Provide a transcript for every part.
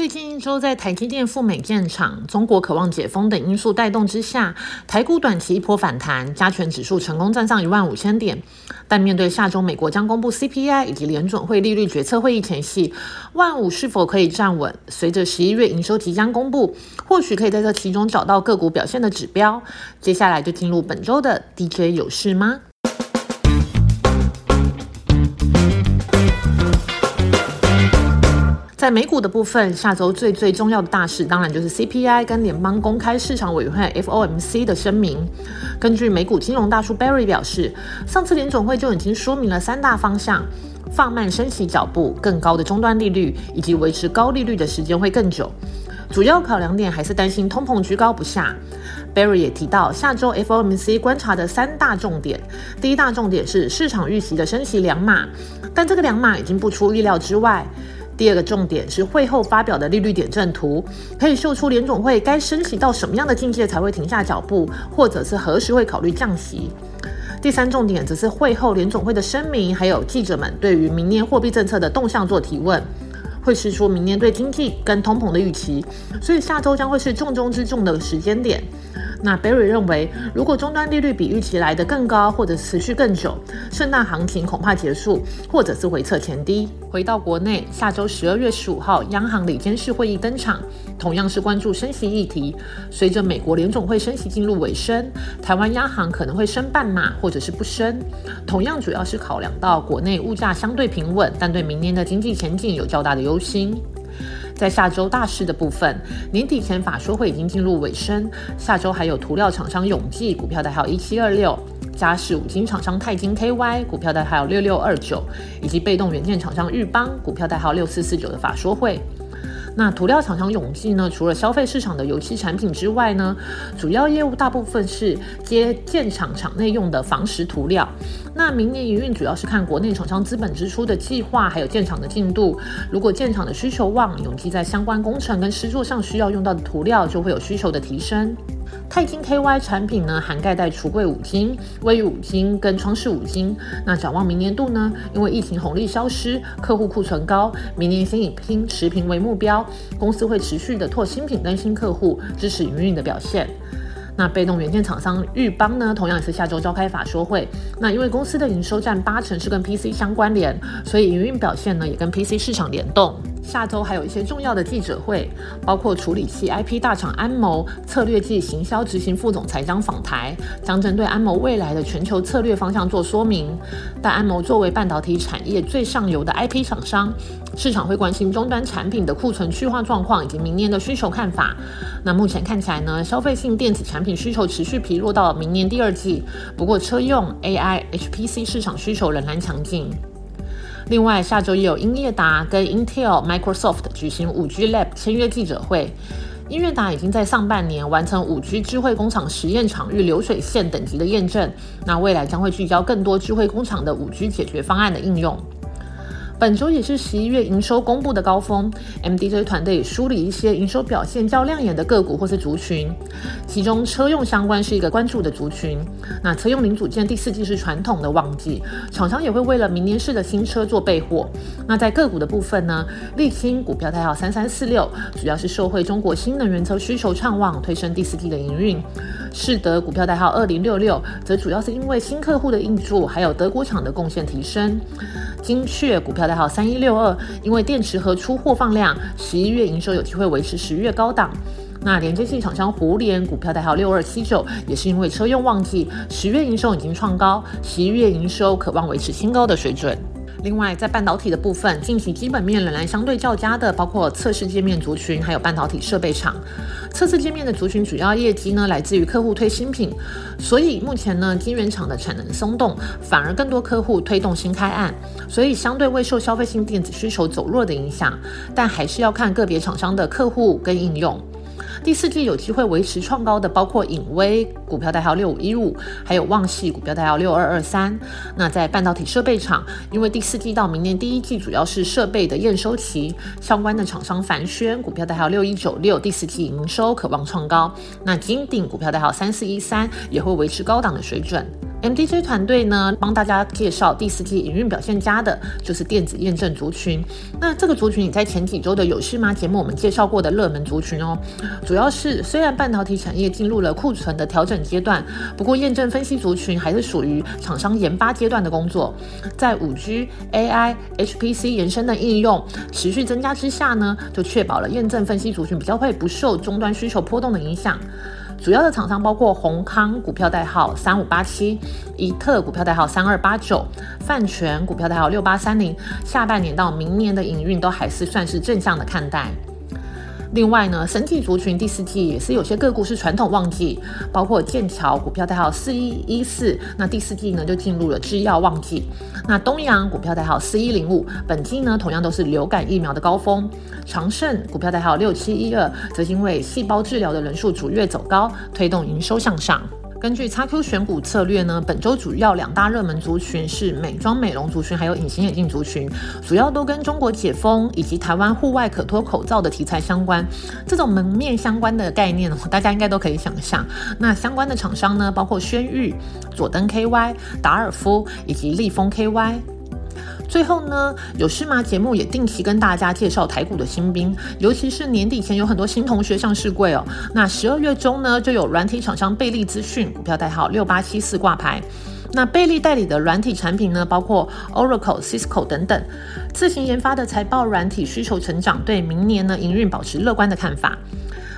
最近一周，在台积电赴美建厂、中国渴望解封等因素带动之下，台股短期一波反弹，加权指数成功站上一万五千点。但面对下周美国将公布 CPI 以及联准会利率决策会议前夕，万五是否可以站稳？随着十一月营收即将公布，或许可以在这其中找到个股表现的指标。接下来就进入本周的 DJ 有事吗？美股的部分，下周最最重要的大事，当然就是 CPI 跟联邦公开市场委员会 FOMC 的声明。根据美股金融大叔 Barry 表示，上次联总会就已经说明了三大方向：放慢升息脚步、更高的终端利率，以及维持高利率的时间会更久。主要考量点还是担心通膨居高不下。Barry 也提到，下周 FOMC 观察的三大重点：第一大重点是市场预期的升息两码，但这个两码已经不出意料之外。第二个重点是会后发表的利率点阵图，可以秀出联总会该升息到什么样的境界才会停下脚步，或者是何时会考虑降息。第三重点则是会后联总会的声明，还有记者们对于明年货币政策的动向做提问，会释出明年对经济跟通膨的预期，所以下周将会是重中之重的时间点。那 Barry 认为，如果终端利率比预期来得更高，或者持续更久，圣诞行情恐怕结束，或者是回撤前低。回到国内，下周十二月十五号，央行理监事会议登场，同样是关注升息议题。随着美国联总会升息进入尾声，台湾央行可能会升半码，或者是不升。同样主要是考量到国内物价相对平稳，但对明年的经济前景有较大的忧心。在下周大事的部分，年底前法说会已经进入尾声。下周还有涂料厂商永记股票代号一七二六，嘉实五金厂商钛金 KY 股票代号六六二九，以及被动元件厂商日邦股票代号六四四九的法说会。那涂料厂商永记呢？除了消费市场的油漆产品之外呢，主要业务大部分是接建厂厂内用的防蚀涂料。那明年营运主要是看国内厂商资本支出的计划，还有建厂的进度。如果建厂的需求旺，永记在相关工程跟施作上需要用到的涂料就会有需求的提升。钛金 KY 产品呢，涵盖带橱柜五金、卫浴五金跟窗饰五金。那展望明年度呢，因为疫情红利消失，客户库存高，明年先以拼持平为目标。公司会持续的拓新品跟新客户，支持营运的表现。那被动元件厂商日邦呢，同样也是下周召开法说会。那因为公司的营收占八成是跟 PC 相关联，所以营运表现呢也跟 PC 市场联动。下周还有一些重要的记者会，包括处理器 IP 大厂安谋策略暨行销执行副总裁将访台，将针对安谋未来的全球策略方向做说明。但安谋作为半导体产业最上游的 IP 厂商，市场会关心终端产品的库存去化状况以及明年的需求看法。那目前看起来呢，消费性电子产品需求持续疲弱到明年第二季，不过车用 AI HPC 市场需求仍然强劲。另外，下周也有英业达跟 Intel、Microsoft 举行 5G Lab 签约记者会。英业达已经在上半年完成 5G 智慧工厂实验场域流水线等级的验证，那未来将会聚焦更多智慧工厂的 5G 解决方案的应用。本周也是十一月营收公布的高峰，MDJ 团队梳理一些营收表现较亮眼的个股或是族群，其中车用相关是一个关注的族群。那车用零组件第四季是传统的旺季，厂商也会为了明年式的新车做备货。那在个股的部分呢，沥青股票代号三三四六，主要是受惠中国新能源车需求畅旺，推升第四季的营运。世德股票代号二零六六，则主要是因为新客户的应注，还有德国厂的贡献提升。精确股票代号三一六二，因为电池和出货放量，十一月营收有机会维持十月高档。那连接器厂商胡联股票代号六二七九，也是因为车用旺季，十月营收已经创高，十一月营收渴望维持新高的水准。另外，在半导体的部分，近期基本面仍然相对较佳的，包括测试界面族群，还有半导体设备厂。测试界面的族群主要业绩呢，来自于客户推新品，所以目前呢，晶圆厂的产能松动，反而更多客户推动新开案，所以相对未受消费性电子需求走弱的影响，但还是要看个别厂商的客户跟应用。第四季有机会维持创高的，包括影威股票代号六五一五，还有旺系股票代号六二二三。那在半导体设备厂，因为第四季到明年第一季主要是设备的验收期，相关的厂商凡轩股票代号六一九六，第四季营收渴望创高。那金鼎股票代号三四一三也会维持高档的水准。MDJ 团队呢，帮大家介绍第四季营运表现佳的，就是电子验证族群。那这个族群，你在前几周的有事吗节目我们介绍过的热门族群哦。主要是虽然半导体产业进入了库存的调整阶段，不过验证分析族群还是属于厂商研发阶段的工作。在五 G、AI、HPC 延伸的应用持续增加之下呢，就确保了验证分析族群比较会不受终端需求波动的影响。主要的厂商包括宏康股票代号三五八七，怡特股票代号三二八九，泛泉股票代号六八三零。下半年到明年的营运都还是算是正向的看待。另外呢，神技族群第四季也是有些个股是传统旺季，包括剑桥股票代号四一一四，那第四季呢就进入了制药旺季。那东阳股票代号四一零五，本季呢同样都是流感疫苗的高峰。长盛股票代号六七一二，则因为细胞治疗的人数逐月走高，推动营收向上。根据 XQ 选股策略呢，本周主要两大热门族群是美妆美容族群，还有隐形眼镜族群，主要都跟中国解封以及台湾户外可脱口罩的题材相关。这种门面相关的概念，大家应该都可以想象。那相关的厂商呢，包括轩玉、佐登 KY、达尔夫以及立丰 KY。最后呢，有事吗？节目也定期跟大家介绍台股的新兵，尤其是年底前有很多新同学上市柜哦。那十二月中呢，就有软体厂商贝利资讯股票代号六八七四挂牌。那贝利代理的软体产品呢，包括 Oracle、Cisco 等等，自行研发的财报软体需求成长，对明年呢营运保持乐观的看法。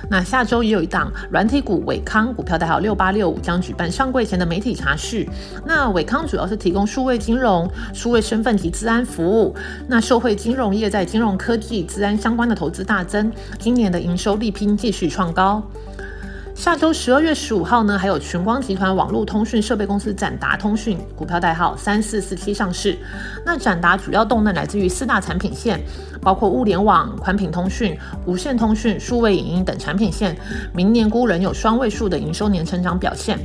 那下周也有一档软体股伟康股票代号六八六五将举办上柜前的媒体茶叙。那伟康主要是提供数位金融、数位身份及治安服务。那受惠金融业在金融科技、治安相关的投资大增，今年的营收力拼继续创高。下周十二月十五号呢，还有群光集团网络通讯设备公司展达通讯股票代号三四四七上市。那展达主要动能来自于四大产品线，包括物联网、宽频通讯、无线通讯、数位影音等产品线，明年估仍有双位数的营收年成长表现。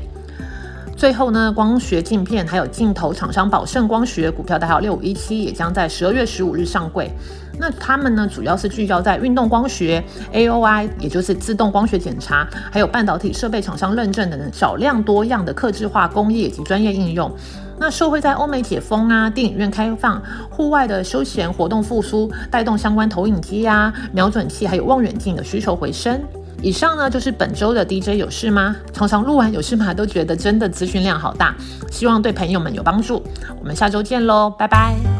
最后呢，光学镜片还有镜头厂商宝盛光学股票代号六五一七也将在十二月十五日上柜。那他们呢，主要是聚焦在运动光学、AOI，也就是自动光学检查，还有半导体设备厂商认证等少量多样的客制化工艺以及专业应用。那社会在欧美解封啊，电影院开放，户外的休闲活动复苏，带动相关投影机啊、瞄准器还有望远镜的需求回升。以上呢就是本周的 DJ 有事吗？常常录完有事吗都觉得真的资讯量好大，希望对朋友们有帮助。我们下周见喽，拜拜。